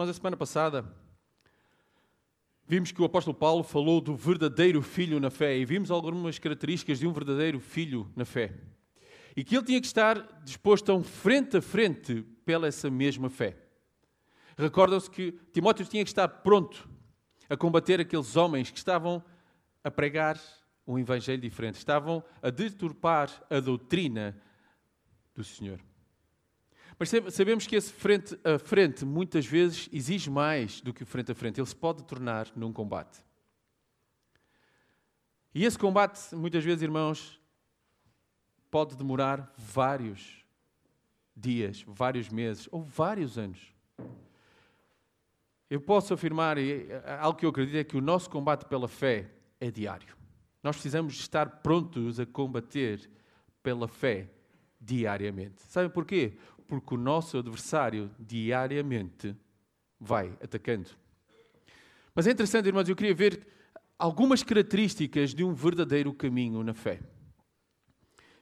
Mas a semana passada vimos que o apóstolo Paulo falou do verdadeiro filho na fé e vimos algumas características de um verdadeiro filho na fé. E que ele tinha que estar disposto a um frente a frente pela essa mesma fé. Recordam-se que Timóteo tinha que estar pronto a combater aqueles homens que estavam a pregar um evangelho diferente, estavam a deturpar a doutrina do Senhor. Mas sabemos que esse frente a frente muitas vezes exige mais do que o frente a frente. Ele se pode tornar num combate. E esse combate, muitas vezes, irmãos, pode demorar vários dias, vários meses ou vários anos. Eu posso afirmar, e algo que eu acredito é que o nosso combate pela fé é diário. Nós precisamos estar prontos a combater pela fé diariamente. Sabem porquê? porque o nosso adversário diariamente vai atacando. Mas é interessante, irmãos, eu queria ver algumas características de um verdadeiro caminho na fé.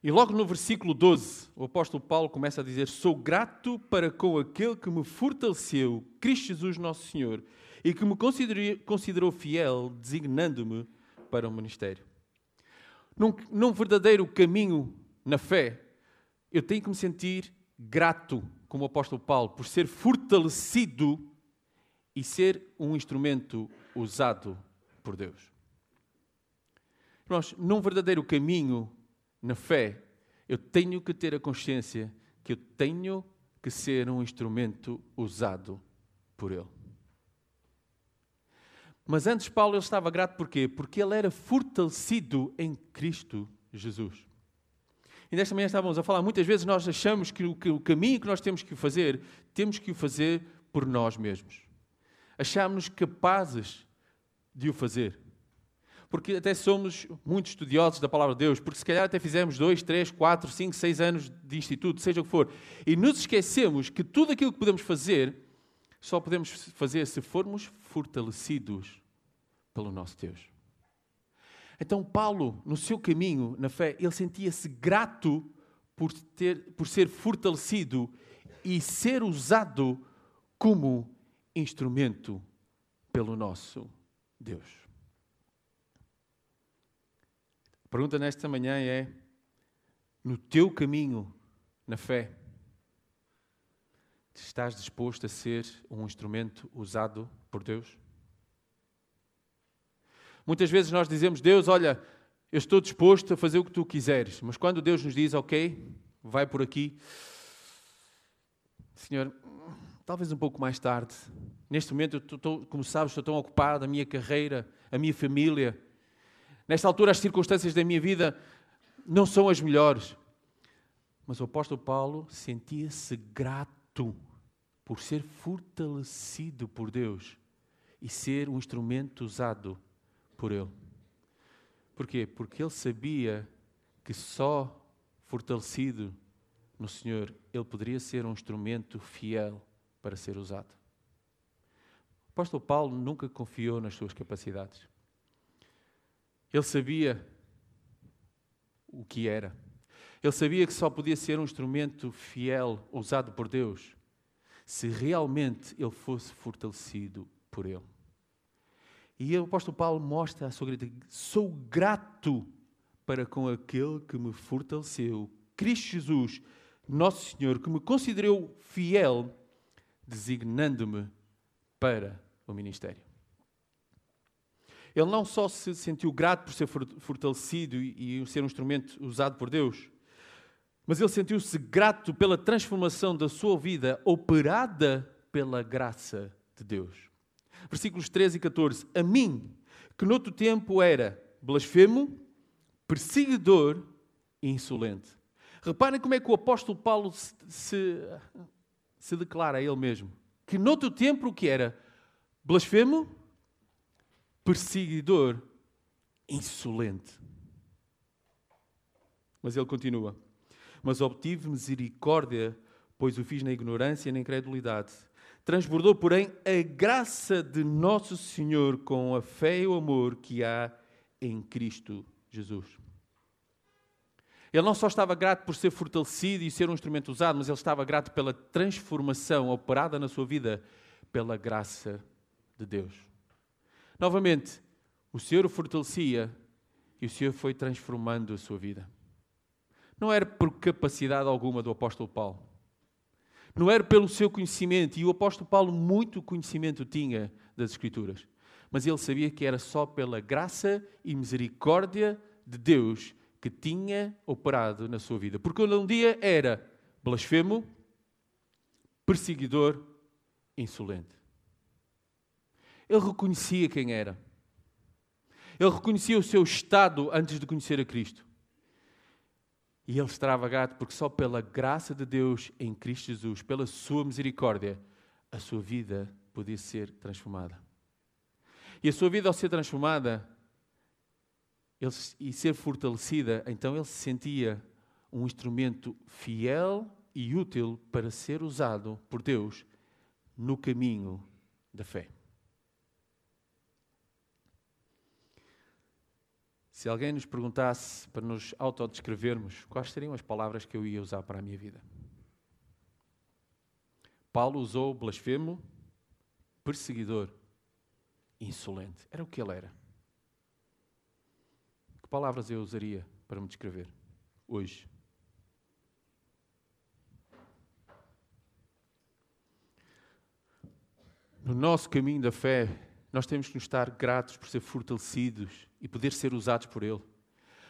E logo no versículo 12, o apóstolo Paulo começa a dizer: Sou grato para com aquele que me fortaleceu, Cristo Jesus Nosso Senhor, e que me considerou fiel, designando-me para o ministério. Num, num verdadeiro caminho na fé, eu tenho que me sentir grato, como o apóstolo Paulo, por ser fortalecido e ser um instrumento usado por Deus. Irmãos, num verdadeiro caminho na fé, eu tenho que ter a consciência que eu tenho que ser um instrumento usado por Ele. Mas antes Paulo ele estava grato porquê? Porque ele era fortalecido em Cristo Jesus. E nesta manhã estávamos a falar, muitas vezes nós achamos que o, que o caminho que nós temos que fazer, temos que o fazer por nós mesmos. Achamos-nos capazes de o fazer. Porque até somos muito estudiosos da palavra de Deus, porque se calhar até fizemos dois, três, quatro, cinco, seis anos de instituto, seja o que for, e nos esquecemos que tudo aquilo que podemos fazer, só podemos fazer se formos fortalecidos pelo nosso Deus. Então, Paulo, no seu caminho na fé, ele sentia-se grato por, ter, por ser fortalecido e ser usado como instrumento pelo nosso Deus. A pergunta nesta manhã é: no teu caminho na fé, estás disposto a ser um instrumento usado por Deus? Muitas vezes nós dizemos, Deus, olha, eu estou disposto a fazer o que tu quiseres, mas quando Deus nos diz, ok, vai por aqui, Senhor, talvez um pouco mais tarde. Neste momento, eu estou, como sabes, estou tão ocupado, a minha carreira, a minha família. Nesta altura, as circunstâncias da minha vida não são as melhores. Mas o apóstolo Paulo sentia-se grato por ser fortalecido por Deus e ser um instrumento usado por ele. Porquê? Porque ele sabia que só fortalecido no Senhor ele poderia ser um instrumento fiel para ser usado. O apóstolo Paulo nunca confiou nas suas capacidades. Ele sabia o que era. Ele sabia que só podia ser um instrumento fiel usado por Deus se realmente ele fosse fortalecido por ele. E o apóstolo Paulo mostra a sua gratidão. Sou grato para com aquele que me fortaleceu, Cristo Jesus, nosso Senhor, que me considerou fiel, designando-me para o ministério. Ele não só se sentiu grato por ser fortalecido e ser um instrumento usado por Deus, mas ele sentiu-se grato pela transformação da sua vida operada pela graça de Deus versículos 13 e 14. A mim, que noutro tempo era blasfemo, perseguidor e insolente. Reparem como é que o apóstolo Paulo se, se, se declara a ele mesmo. Que noutro tempo o que era? Blasfemo, perseguidor, insolente. Mas ele continua. Mas obtive misericórdia, pois o fiz na ignorância e na incredulidade. Transbordou, porém, a graça de nosso Senhor com a fé e o amor que há em Cristo Jesus. Ele não só estava grato por ser fortalecido e ser um instrumento usado, mas ele estava grato pela transformação operada na sua vida pela graça de Deus. Novamente, o Senhor o fortalecia e o Senhor foi transformando a sua vida. Não era por capacidade alguma do apóstolo Paulo. Não era pelo seu conhecimento, e o apóstolo Paulo muito conhecimento tinha das Escrituras. Mas ele sabia que era só pela graça e misericórdia de Deus que tinha operado na sua vida. Porque um dia era blasfemo, perseguidor, insolente. Ele reconhecia quem era. Ele reconhecia o seu estado antes de conhecer a Cristo. E ele estava grato porque só pela graça de Deus em Cristo Jesus, pela sua misericórdia, a sua vida podia ser transformada. E a sua vida, ao ser transformada ele, e ser fortalecida, então ele se sentia um instrumento fiel e útil para ser usado por Deus no caminho da fé. Se alguém nos perguntasse para nos autodescrevermos, quais seriam as palavras que eu ia usar para a minha vida? Paulo usou blasfemo, perseguidor, insolente. Era o que ele era. Que palavras eu usaria para me descrever hoje? No nosso caminho da fé, nós temos que nos estar gratos por ser fortalecidos e poder ser usados por Ele.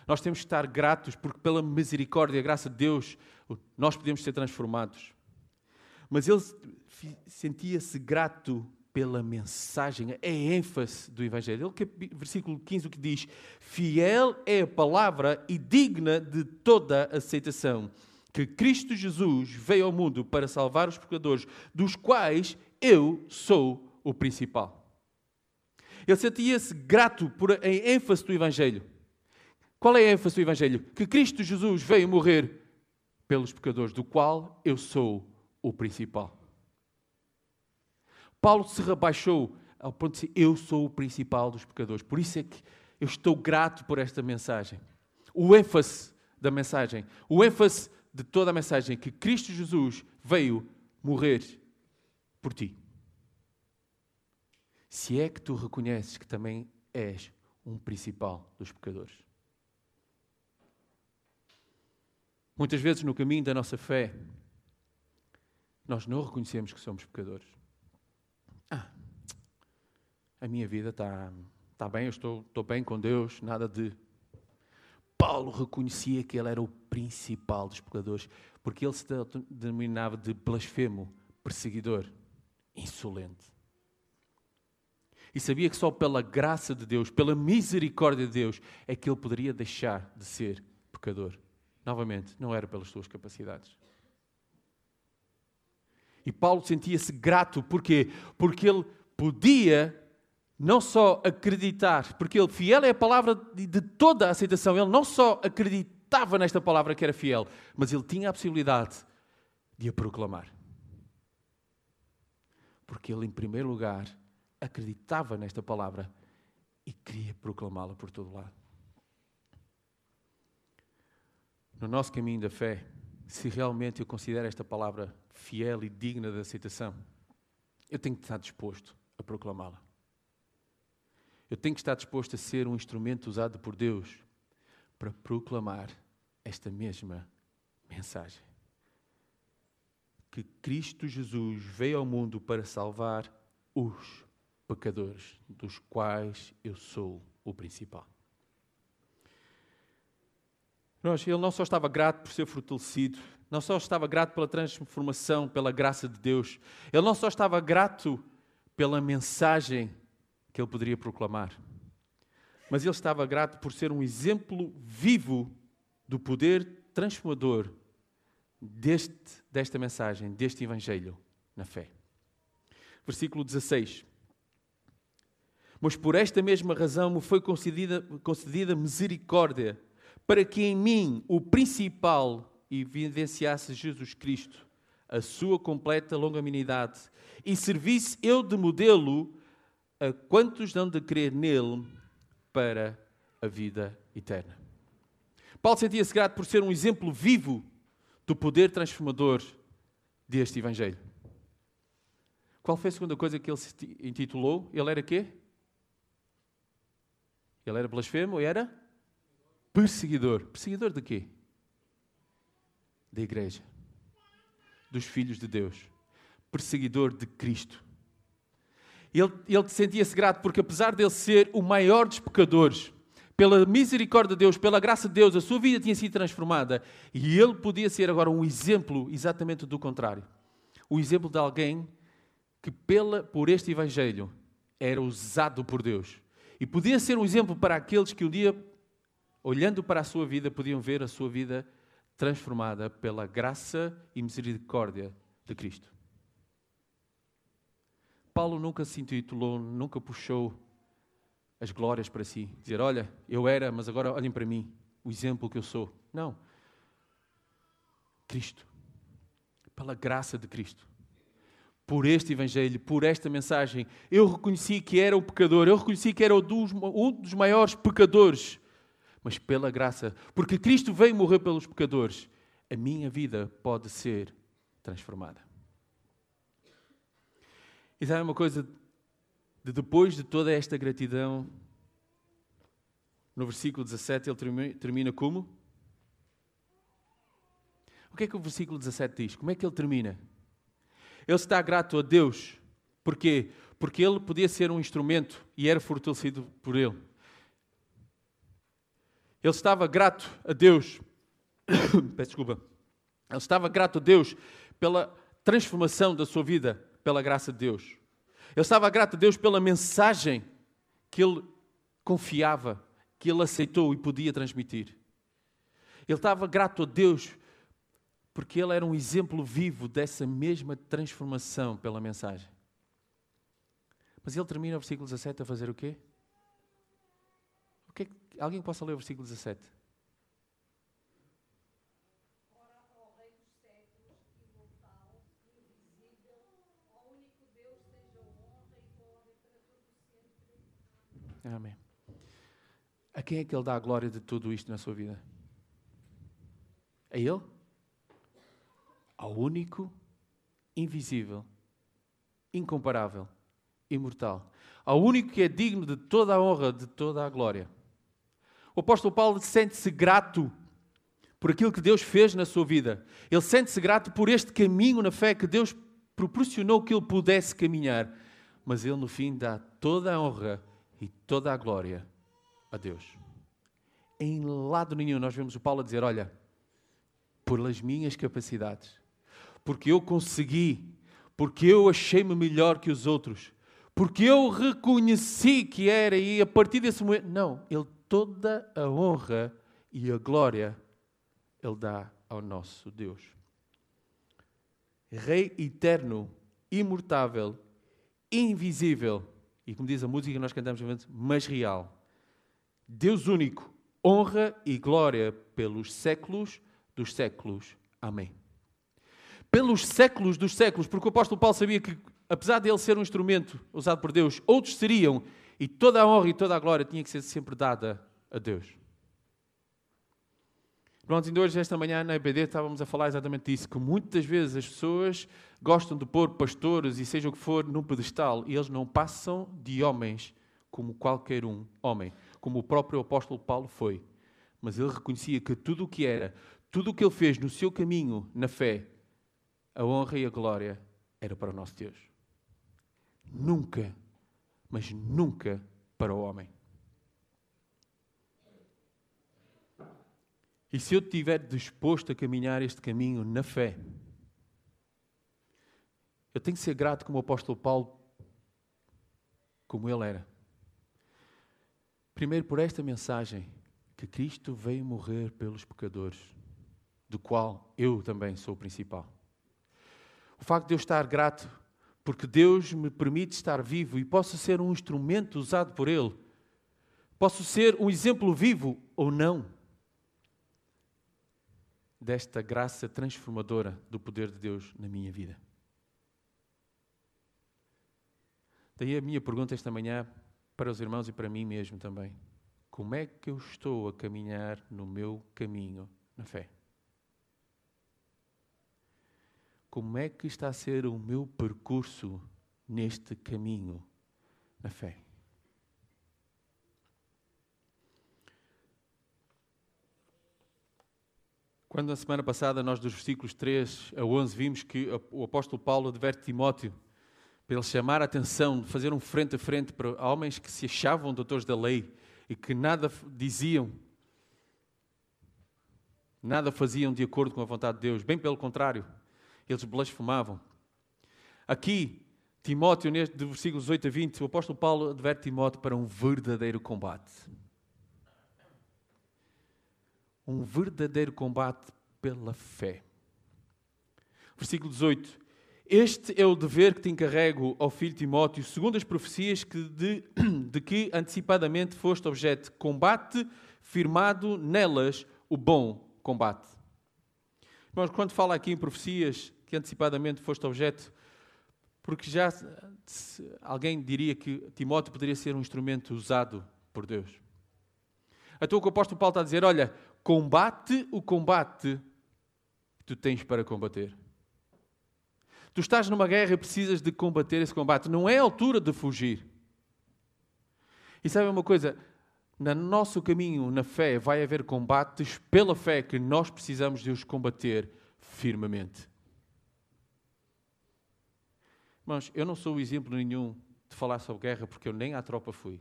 Nós temos que estar gratos porque, pela misericórdia e graça de Deus, nós podemos ser transformados. Mas ele sentia-se grato pela mensagem, a ênfase do Evangelho. Ele, versículo 15, o que diz: Fiel é a palavra e digna de toda aceitação, que Cristo Jesus veio ao mundo para salvar os pecadores, dos quais eu sou o principal. Ele sentia-se grato por a ênfase do Evangelho. Qual é a ênfase do Evangelho? Que Cristo Jesus veio morrer pelos pecadores, do qual eu sou o principal. Paulo se rebaixou ao ponto de dizer: Eu sou o principal dos pecadores. Por isso é que eu estou grato por esta mensagem. O ênfase da mensagem, o ênfase de toda a mensagem, que Cristo Jesus veio morrer por ti se é que tu reconheces que também és um principal dos pecadores. Muitas vezes no caminho da nossa fé, nós não reconhecemos que somos pecadores. Ah, a minha vida está tá bem, eu estou, estou bem com Deus, nada de. Paulo reconhecia que ele era o principal dos pecadores, porque ele se denominava de blasfemo, perseguidor, insolente e sabia que só pela graça de Deus, pela misericórdia de Deus, é que ele poderia deixar de ser pecador. Novamente, não era pelas suas capacidades. E Paulo sentia-se grato, porquê? Porque ele podia não só acreditar, porque ele fiel é a palavra de toda a aceitação, ele não só acreditava nesta palavra que era fiel, mas ele tinha a possibilidade de a proclamar. Porque ele, em primeiro lugar, acreditava nesta palavra e queria proclamá-la por todo lado. No nosso caminho da fé, se realmente eu considero esta palavra fiel e digna de aceitação, eu tenho que estar disposto a proclamá-la. Eu tenho que estar disposto a ser um instrumento usado por Deus para proclamar esta mesma mensagem. Que Cristo Jesus veio ao mundo para salvar os pecadores, dos quais eu sou o principal. Ele não só estava grato por ser fortalecido, não só estava grato pela transformação, pela graça de Deus, ele não só estava grato pela mensagem que ele poderia proclamar, mas ele estava grato por ser um exemplo vivo do poder transformador deste, desta mensagem, deste Evangelho na fé. Versículo 16. Mas por esta mesma razão me foi concedida, concedida misericórdia, para que em mim, o principal, evidenciasse Jesus Cristo, a sua completa longanimidade, e servisse eu de modelo a quantos dão de crer nele para a vida eterna. Paulo sentia-se grato por ser um exemplo vivo do poder transformador deste Evangelho. Qual foi a segunda coisa que ele se intitulou? Ele era quê? Ele era blasfemo e era perseguidor. Perseguidor de quê? Da igreja. Dos filhos de Deus. Perseguidor de Cristo. Ele, ele sentia-se grato porque, apesar de ele ser o maior dos pecadores, pela misericórdia de Deus, pela graça de Deus, a sua vida tinha sido transformada e ele podia ser agora um exemplo exatamente do contrário. O exemplo de alguém que, pela, por este Evangelho, era usado por Deus. E podia ser um exemplo para aqueles que um dia, olhando para a sua vida, podiam ver a sua vida transformada pela graça e misericórdia de Cristo. Paulo nunca se intitulou, nunca puxou as glórias para si. Dizer, olha, eu era, mas agora olhem para mim, o exemplo que eu sou. Não. Cristo. Pela graça de Cristo. Por este Evangelho, por esta mensagem, eu reconheci que era o pecador, eu reconheci que era um dos, maiores pecadores. Mas pela graça, porque Cristo veio morrer pelos pecadores, a minha vida pode ser transformada. E sabe uma coisa? de depois de toda esta gratidão, no versículo 17 ele termina como? O que é que o versículo 17 diz? Como é que ele termina? Ele está grato a Deus. Porquê? Porque ele podia ser um instrumento e era fortalecido por ele. Ele estava grato a Deus. Peço desculpa. Ele estava grato a Deus pela transformação da sua vida, pela graça de Deus. Ele estava grato a Deus pela mensagem que ele confiava, que ele aceitou e podia transmitir. Ele estava grato a Deus porque ele era um exemplo vivo dessa mesma transformação pela mensagem. Mas ele termina o versículo 17 a fazer o quê? O que, é que alguém possa ler o versículo 17? Amém. A quem é que Ele dá a glória de tudo isto na sua vida? A Ele? Ao único, invisível, incomparável, imortal. Ao único que é digno de toda a honra, de toda a glória. O apóstolo Paulo sente-se grato por aquilo que Deus fez na sua vida. Ele sente-se grato por este caminho na fé que Deus proporcionou que ele pudesse caminhar. Mas ele, no fim, dá toda a honra e toda a glória a Deus. Em lado nenhum nós vemos o Paulo a dizer: Olha, pelas minhas capacidades, porque eu consegui, porque eu achei-me melhor que os outros, porque eu reconheci que era, e a partir desse momento. Não, ele toda a honra e a glória ele dá ao nosso Deus. Rei eterno, imutável, invisível e como diz a música que nós cantamos, mas real. Deus único, honra e glória pelos séculos dos séculos. Amém. Pelos séculos dos séculos, porque o apóstolo Paulo sabia que, apesar de ele ser um instrumento usado por Deus, outros seriam, e toda a honra e toda a glória tinha que ser sempre dada a Deus. Pronto, ainda hoje, esta manhã, na EBD, estávamos a falar exatamente disso, que muitas vezes as pessoas gostam de pôr pastores e seja o que for num pedestal e eles não passam de homens como qualquer um homem, como o próprio apóstolo Paulo foi. Mas ele reconhecia que tudo o que era, tudo o que ele fez no seu caminho, na fé, a honra e a glória era para o nosso Deus. Nunca, mas nunca para o homem. E se eu estiver disposto a caminhar este caminho na fé, eu tenho que ser grato como o apóstolo Paulo, como ele era. Primeiro, por esta mensagem, que Cristo veio morrer pelos pecadores, do qual eu também sou o principal. O facto de eu estar grato, porque Deus me permite estar vivo e posso ser um instrumento usado por Ele. Posso ser um exemplo vivo ou não desta graça transformadora do poder de Deus na minha vida. Daí a minha pergunta esta manhã para os irmãos e para mim mesmo também. Como é que eu estou a caminhar no meu caminho na fé? Como é que está a ser o meu percurso neste caminho na fé. Quando na semana passada nós dos versículos 3 a 11 vimos que o apóstolo Paulo adverte Timóteo para ele chamar a atenção, fazer um frente a frente para homens que se achavam doutores da lei e que nada diziam, nada faziam de acordo com a vontade de Deus, bem pelo contrário, eles blasfemavam. Aqui, Timóteo, neste de versículos 8 a 20, o apóstolo Paulo adverte Timóteo para um verdadeiro combate. Um verdadeiro combate pela fé. Versículo 18. Este é o dever que te encarrego, ao filho Timóteo, segundo as profecias que de, de que antecipadamente foste objeto. Combate firmado nelas o bom combate. Irmãos, quando fala aqui em profecias que antecipadamente foste objeto, porque já alguém diria que Timóteo poderia ser um instrumento usado por Deus. Então o que o apóstolo Paulo está a dizer, olha, combate o combate que tu tens para combater. Tu estás numa guerra e precisas de combater esse combate. Não é a altura de fugir. E sabe uma coisa? No nosso caminho, na fé, vai haver combates pela fé que nós precisamos de os combater firmemente. Irmãos, eu não sou exemplo nenhum de falar sobre guerra porque eu nem à tropa fui.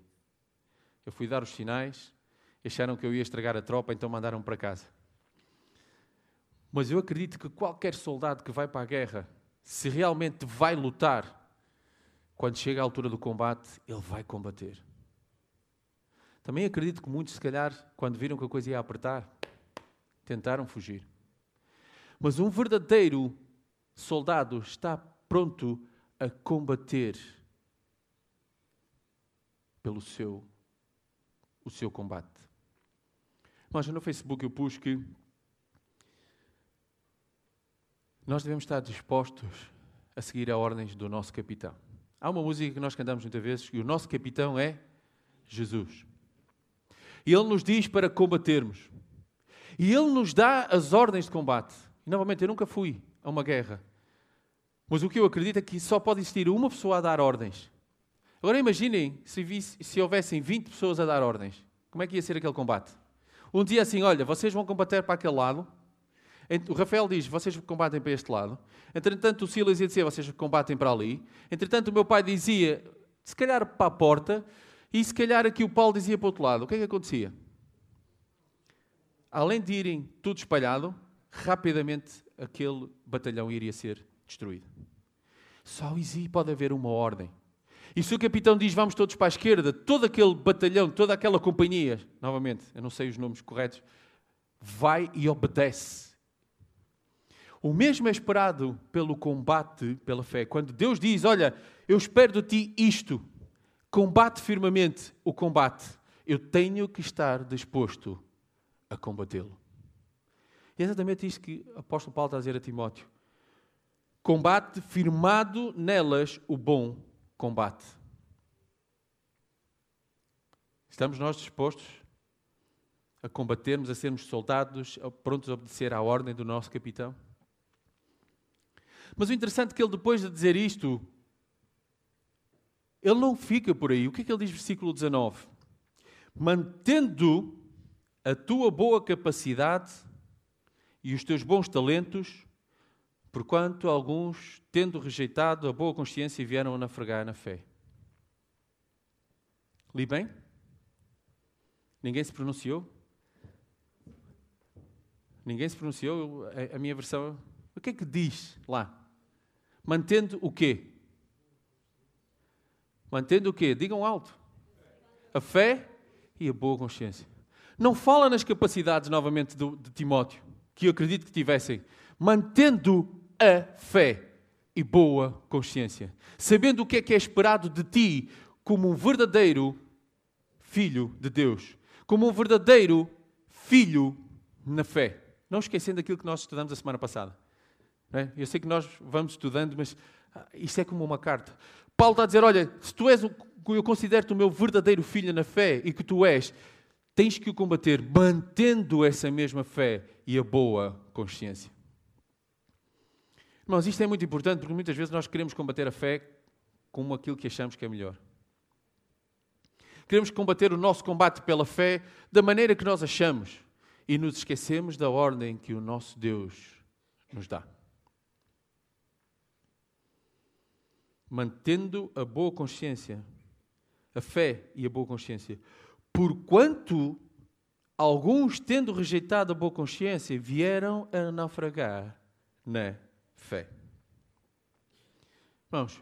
Eu fui dar os sinais, acharam que eu ia estragar a tropa, então mandaram para casa. Mas eu acredito que qualquer soldado que vai para a guerra se realmente vai lutar, quando chega a altura do combate, ele vai combater. Também acredito que muitos, se calhar, quando viram que a coisa ia apertar, tentaram fugir. Mas um verdadeiro soldado está pronto a combater pelo seu, o seu combate. Mas no Facebook eu pus que nós devemos estar dispostos a seguir a ordens do nosso capitão. Há uma música que nós cantamos muitas vezes e o nosso capitão é Jesus. E ele nos diz para combatermos. E ele nos dá as ordens de combate. E novamente, eu nunca fui a uma guerra. Mas o que eu acredito é que só pode existir uma pessoa a dar ordens. Agora imaginem se, visse, se houvessem 20 pessoas a dar ordens. Como é que ia ser aquele combate? Um dia assim, olha, vocês vão combater para aquele lado, o Rafael diz: vocês combatem para este lado. Entretanto, o Silas ia dizer: vocês combatem para ali. Entretanto, o meu pai dizia: se calhar para a porta. E se calhar aqui o Paulo dizia para o outro lado. O que é que acontecia? Além de irem tudo espalhado, rapidamente aquele batalhão iria ser destruído. Só existe, pode haver uma ordem. E se o capitão diz vamos todos para a esquerda, todo aquele batalhão, toda aquela companhia, novamente, eu não sei os nomes corretos, vai e obedece o mesmo é esperado pelo combate pela fé. Quando Deus diz: Olha, eu espero de ti isto, combate firmemente o combate, eu tenho que estar disposto a combatê-lo. E é exatamente isso que o apóstolo Paulo está a dizer a Timóteo. Combate firmado nelas o bom combate. Estamos nós dispostos a combatermos, a sermos soldados, prontos a obedecer à ordem do nosso capitão? Mas o interessante é que ele, depois de dizer isto, ele não fica por aí. O que é que ele diz, versículo 19? Mantendo a tua boa capacidade e os teus bons talentos, porquanto alguns, tendo rejeitado a boa consciência, vieram a naufragar na fé. Li bem? Ninguém se pronunciou? Ninguém se pronunciou? A minha versão. O que é que diz lá? Mantendo o quê? Mantendo o quê? Digam alto. A fé e a boa consciência. Não fala nas capacidades, novamente, de Timóteo, que eu acredito que tivessem. Mantendo a fé e boa consciência. Sabendo o que é que é esperado de ti como um verdadeiro filho de Deus. Como um verdadeiro filho na fé. Não esquecendo aquilo que nós estudamos a semana passada. É? Eu sei que nós vamos estudando, mas ah, isso é como uma carta. Paulo está a dizer: Olha, se tu és, o, eu considero-te o meu verdadeiro filho na fé e que tu és, tens que o combater mantendo essa mesma fé e a boa consciência. Irmãos, isto é muito importante porque muitas vezes nós queremos combater a fé como aquilo que achamos que é melhor. Queremos combater o nosso combate pela fé da maneira que nós achamos e nos esquecemos da ordem que o nosso Deus nos dá. Mantendo a boa consciência, a fé e a boa consciência, porquanto alguns, tendo rejeitado a boa consciência, vieram a naufragar na fé. Vamos,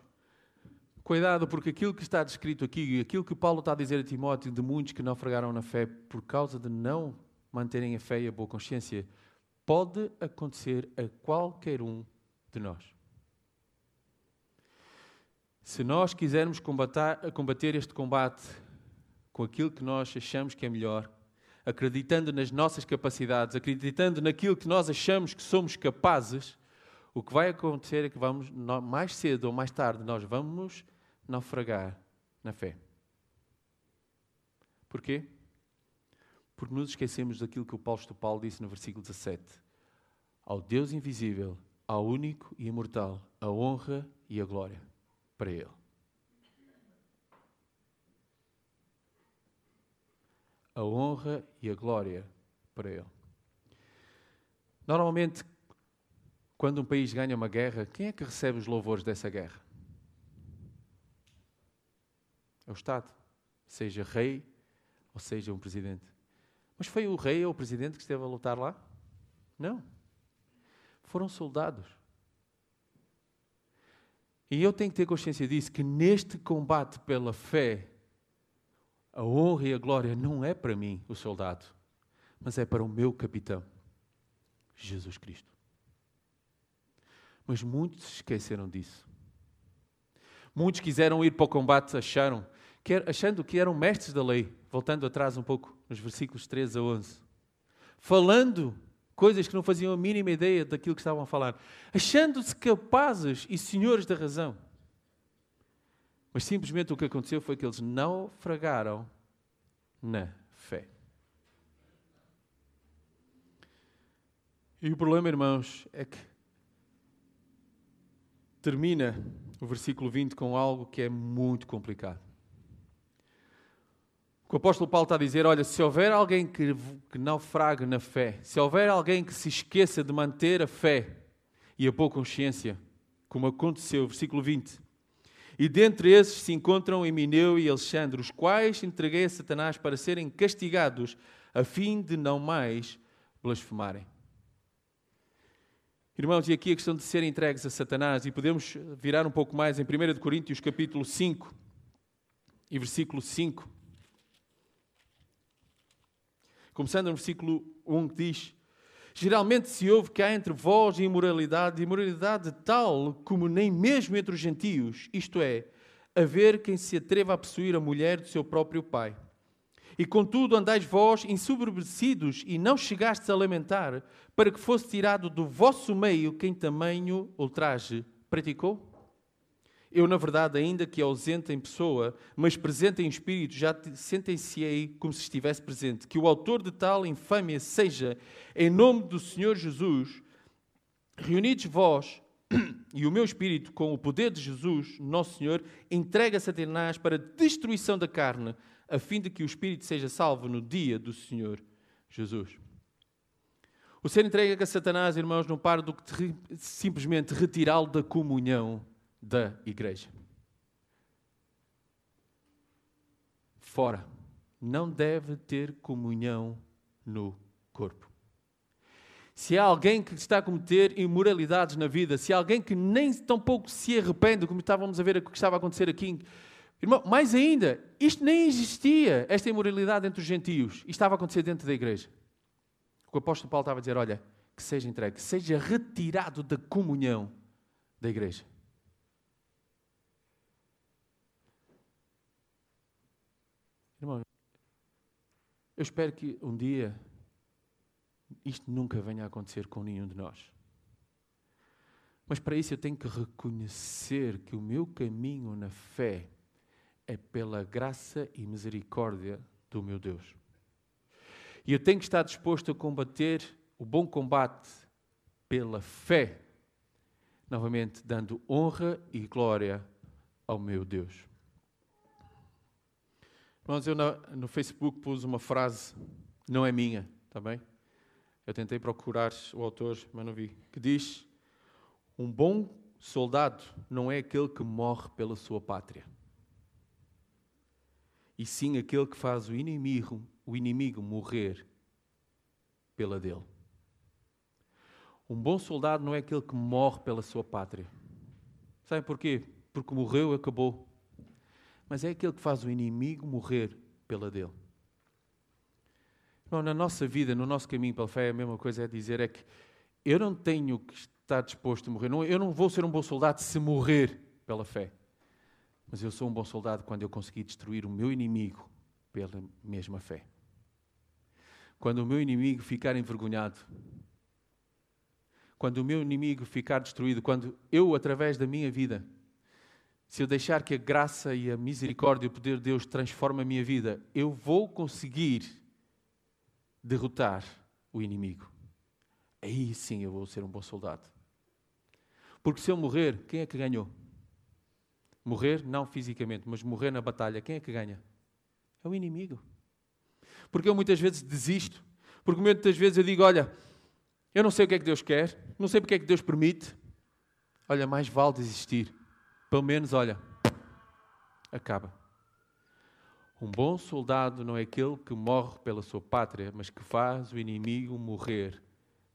cuidado, porque aquilo que está descrito aqui, aquilo que Paulo está a dizer a Timóteo, de muitos que naufragaram na fé por causa de não manterem a fé e a boa consciência, pode acontecer a qualquer um de nós. Se nós quisermos combater, combater este combate com aquilo que nós achamos que é melhor, acreditando nas nossas capacidades, acreditando naquilo que nós achamos que somos capazes, o que vai acontecer é que vamos, mais cedo ou mais tarde, nós vamos naufragar na fé. Porquê? Porque nos esquecemos daquilo que o apóstolo Paulo disse no versículo 17. Ao Deus invisível, ao único e imortal, a honra e a glória para Ele. A honra e a glória para Ele. Normalmente, quando um país ganha uma guerra, quem é que recebe os louvores dessa guerra? É o Estado, seja rei ou seja um presidente. Mas foi o rei ou o presidente que esteve a lutar lá? Não. Foram soldados. E eu tenho que ter consciência disso, que neste combate pela fé, a honra e a glória não é para mim, o soldado, mas é para o meu capitão, Jesus Cristo. Mas muitos esqueceram disso. Muitos quiseram ir para o combate, acharam, achando que eram mestres da lei, voltando atrás um pouco, nos versículos 13 a 11, falando coisas que não faziam a mínima ideia daquilo que estavam a falar, achando-se capazes e senhores da razão. Mas simplesmente o que aconteceu foi que eles naufragaram na fé. E o problema, irmãos, é que termina o versículo 20 com algo que é muito complicado. O apóstolo Paulo está a dizer: olha, se houver alguém que, que naufrague na fé, se houver alguém que se esqueça de manter a fé e a boa consciência, como aconteceu, versículo 20. E dentre esses se encontram Emineu e Alexandre, os quais entreguei a Satanás para serem castigados, a fim de não mais blasfemarem. Irmãos, e aqui a questão de serem entregues a Satanás, e podemos virar um pouco mais em 1 Coríntios capítulo 5 e versículo 5. Começando no versículo 1 que diz: Geralmente se ouve que há entre vós imoralidade, imoralidade tal como nem mesmo entre os gentios, isto é, haver quem se atreva a possuir a mulher do seu próprio pai. E contudo andais vós ensoberbecidos e não chegastes a lamentar, para que fosse tirado do vosso meio quem tamanho ultraje praticou? Eu, na verdade, ainda que ausente em pessoa, mas presente em espírito, já sentenciei como se estivesse presente, que o autor de tal infâmia seja, em nome do Senhor Jesus, reunidos vós e o meu espírito, com o poder de Jesus, nosso Senhor, entregue a Satanás para destruição da carne, a fim de que o espírito seja salvo no dia do Senhor Jesus. O ser entregue a Satanás, irmãos, não para do que simplesmente retirá-lo da comunhão da igreja. Fora. Não deve ter comunhão no corpo. Se há alguém que está a cometer imoralidades na vida, se há alguém que nem tão pouco se arrepende, como estávamos a ver o que estava a acontecer aqui, irmão, mais ainda, isto nem existia, esta imoralidade entre os gentios, isto estava a acontecer dentro da igreja. O apóstolo Paulo estava a dizer: olha, que seja entregue, que seja retirado da comunhão da igreja. Irmão, eu espero que um dia isto nunca venha a acontecer com nenhum de nós. Mas para isso eu tenho que reconhecer que o meu caminho na fé é pela graça e misericórdia do meu Deus. E eu tenho que estar disposto a combater o bom combate pela fé, novamente dando honra e glória ao meu Deus. Irmãos, eu no Facebook pus uma frase, não é minha, está bem? Eu tentei procurar o autor, mas não vi, que diz: Um bom soldado não é aquele que morre pela sua pátria, e sim aquele que faz o inimigo, o inimigo morrer pela dele. Um bom soldado não é aquele que morre pela sua pátria. Sabe porquê? Porque morreu e acabou. Mas é aquele que faz o inimigo morrer pela dele. Bom, na nossa vida, no nosso caminho pela fé, a mesma coisa é dizer é que eu não tenho que estar disposto a morrer. Eu não vou ser um bom soldado se morrer pela fé. Mas eu sou um bom soldado quando eu conseguir destruir o meu inimigo pela mesma fé. Quando o meu inimigo ficar envergonhado, quando o meu inimigo ficar destruído, quando eu, através da minha vida, se eu deixar que a graça e a misericórdia e o poder de Deus transformem a minha vida, eu vou conseguir derrotar o inimigo. Aí sim eu vou ser um bom soldado. Porque se eu morrer, quem é que ganhou? Morrer, não fisicamente, mas morrer na batalha, quem é que ganha? É o inimigo. Porque eu muitas vezes desisto. Porque muitas vezes eu digo: olha, eu não sei o que é que Deus quer, não sei porque é que Deus permite. Olha, mais vale desistir. Pelo menos, olha, acaba. Um bom soldado não é aquele que morre pela sua pátria, mas que faz o inimigo morrer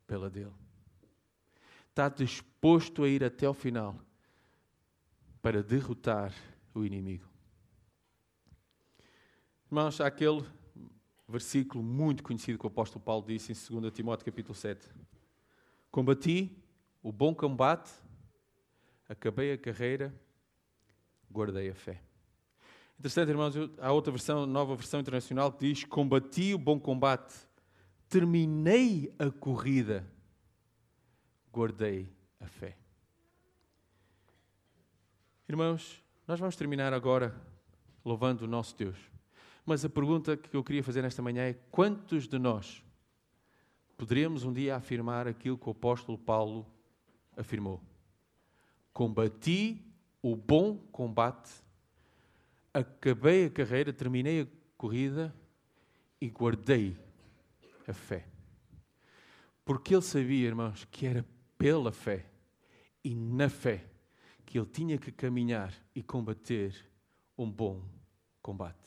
pela dele. Está disposto a ir até o final para derrotar o inimigo. Irmãos, há aquele versículo muito conhecido que o apóstolo Paulo disse em 2 Timóteo capítulo 7. Combati o bom combate, acabei a carreira, guardei a fé. Interessante, irmãos, há outra versão, nova versão internacional, que diz: Combati o bom combate, terminei a corrida, guardei a fé. Irmãos, nós vamos terminar agora louvando o nosso Deus. Mas a pergunta que eu queria fazer nesta manhã é: quantos de nós poderíamos um dia afirmar aquilo que o apóstolo Paulo afirmou? Combati o bom combate, acabei a carreira, terminei a corrida e guardei a fé. Porque ele sabia, irmãos, que era pela fé e na fé que ele tinha que caminhar e combater um bom combate.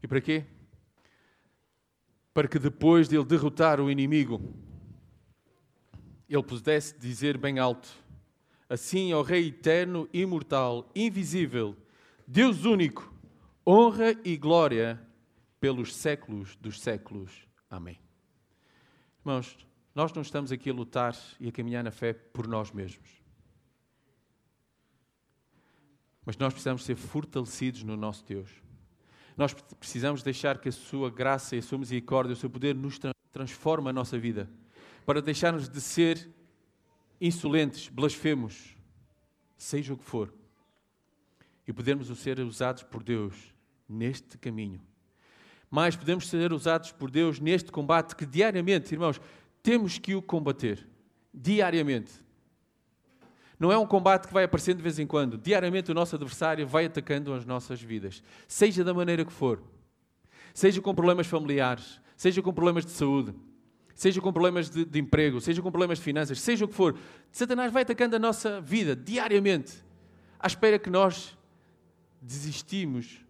E para quê? Para que depois de ele derrotar o inimigo, ele pudesse dizer bem alto: Assim ao Rei eterno, imortal, invisível, Deus único, honra e glória pelos séculos dos séculos. Amém. Irmãos, nós não estamos aqui a lutar e a caminhar na fé por nós mesmos. Mas nós precisamos ser fortalecidos no nosso Deus. Nós precisamos deixar que a sua graça e a sua misericórdia, o seu poder nos transforme a nossa vida, para deixarmos de ser insolentes, blasfemos, seja o que for, e podermos ser usados por Deus neste caminho. Mas podemos ser usados por Deus neste combate que diariamente, irmãos, temos que o combater. Diariamente. Não é um combate que vai aparecendo de vez em quando. Diariamente o nosso adversário vai atacando as nossas vidas, seja da maneira que for. Seja com problemas familiares, seja com problemas de saúde, seja com problemas de, de, emprego, seja com problemas de finanças, seja o que for, Satanás vai atacando a nossa vida diariamente, à espera que nós desistimos,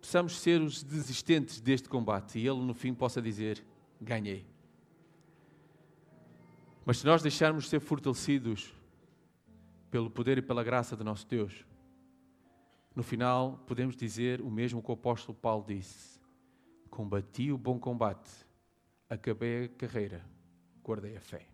possamos ser os desistentes deste combate e ele no fim possa dizer: ganhei. Mas se nós deixarmos ser fortalecidos pelo poder e pela graça de nosso Deus, no final podemos dizer o mesmo que o apóstolo Paulo disse: Combati o bom combate acabei a carreira, guardei a fé.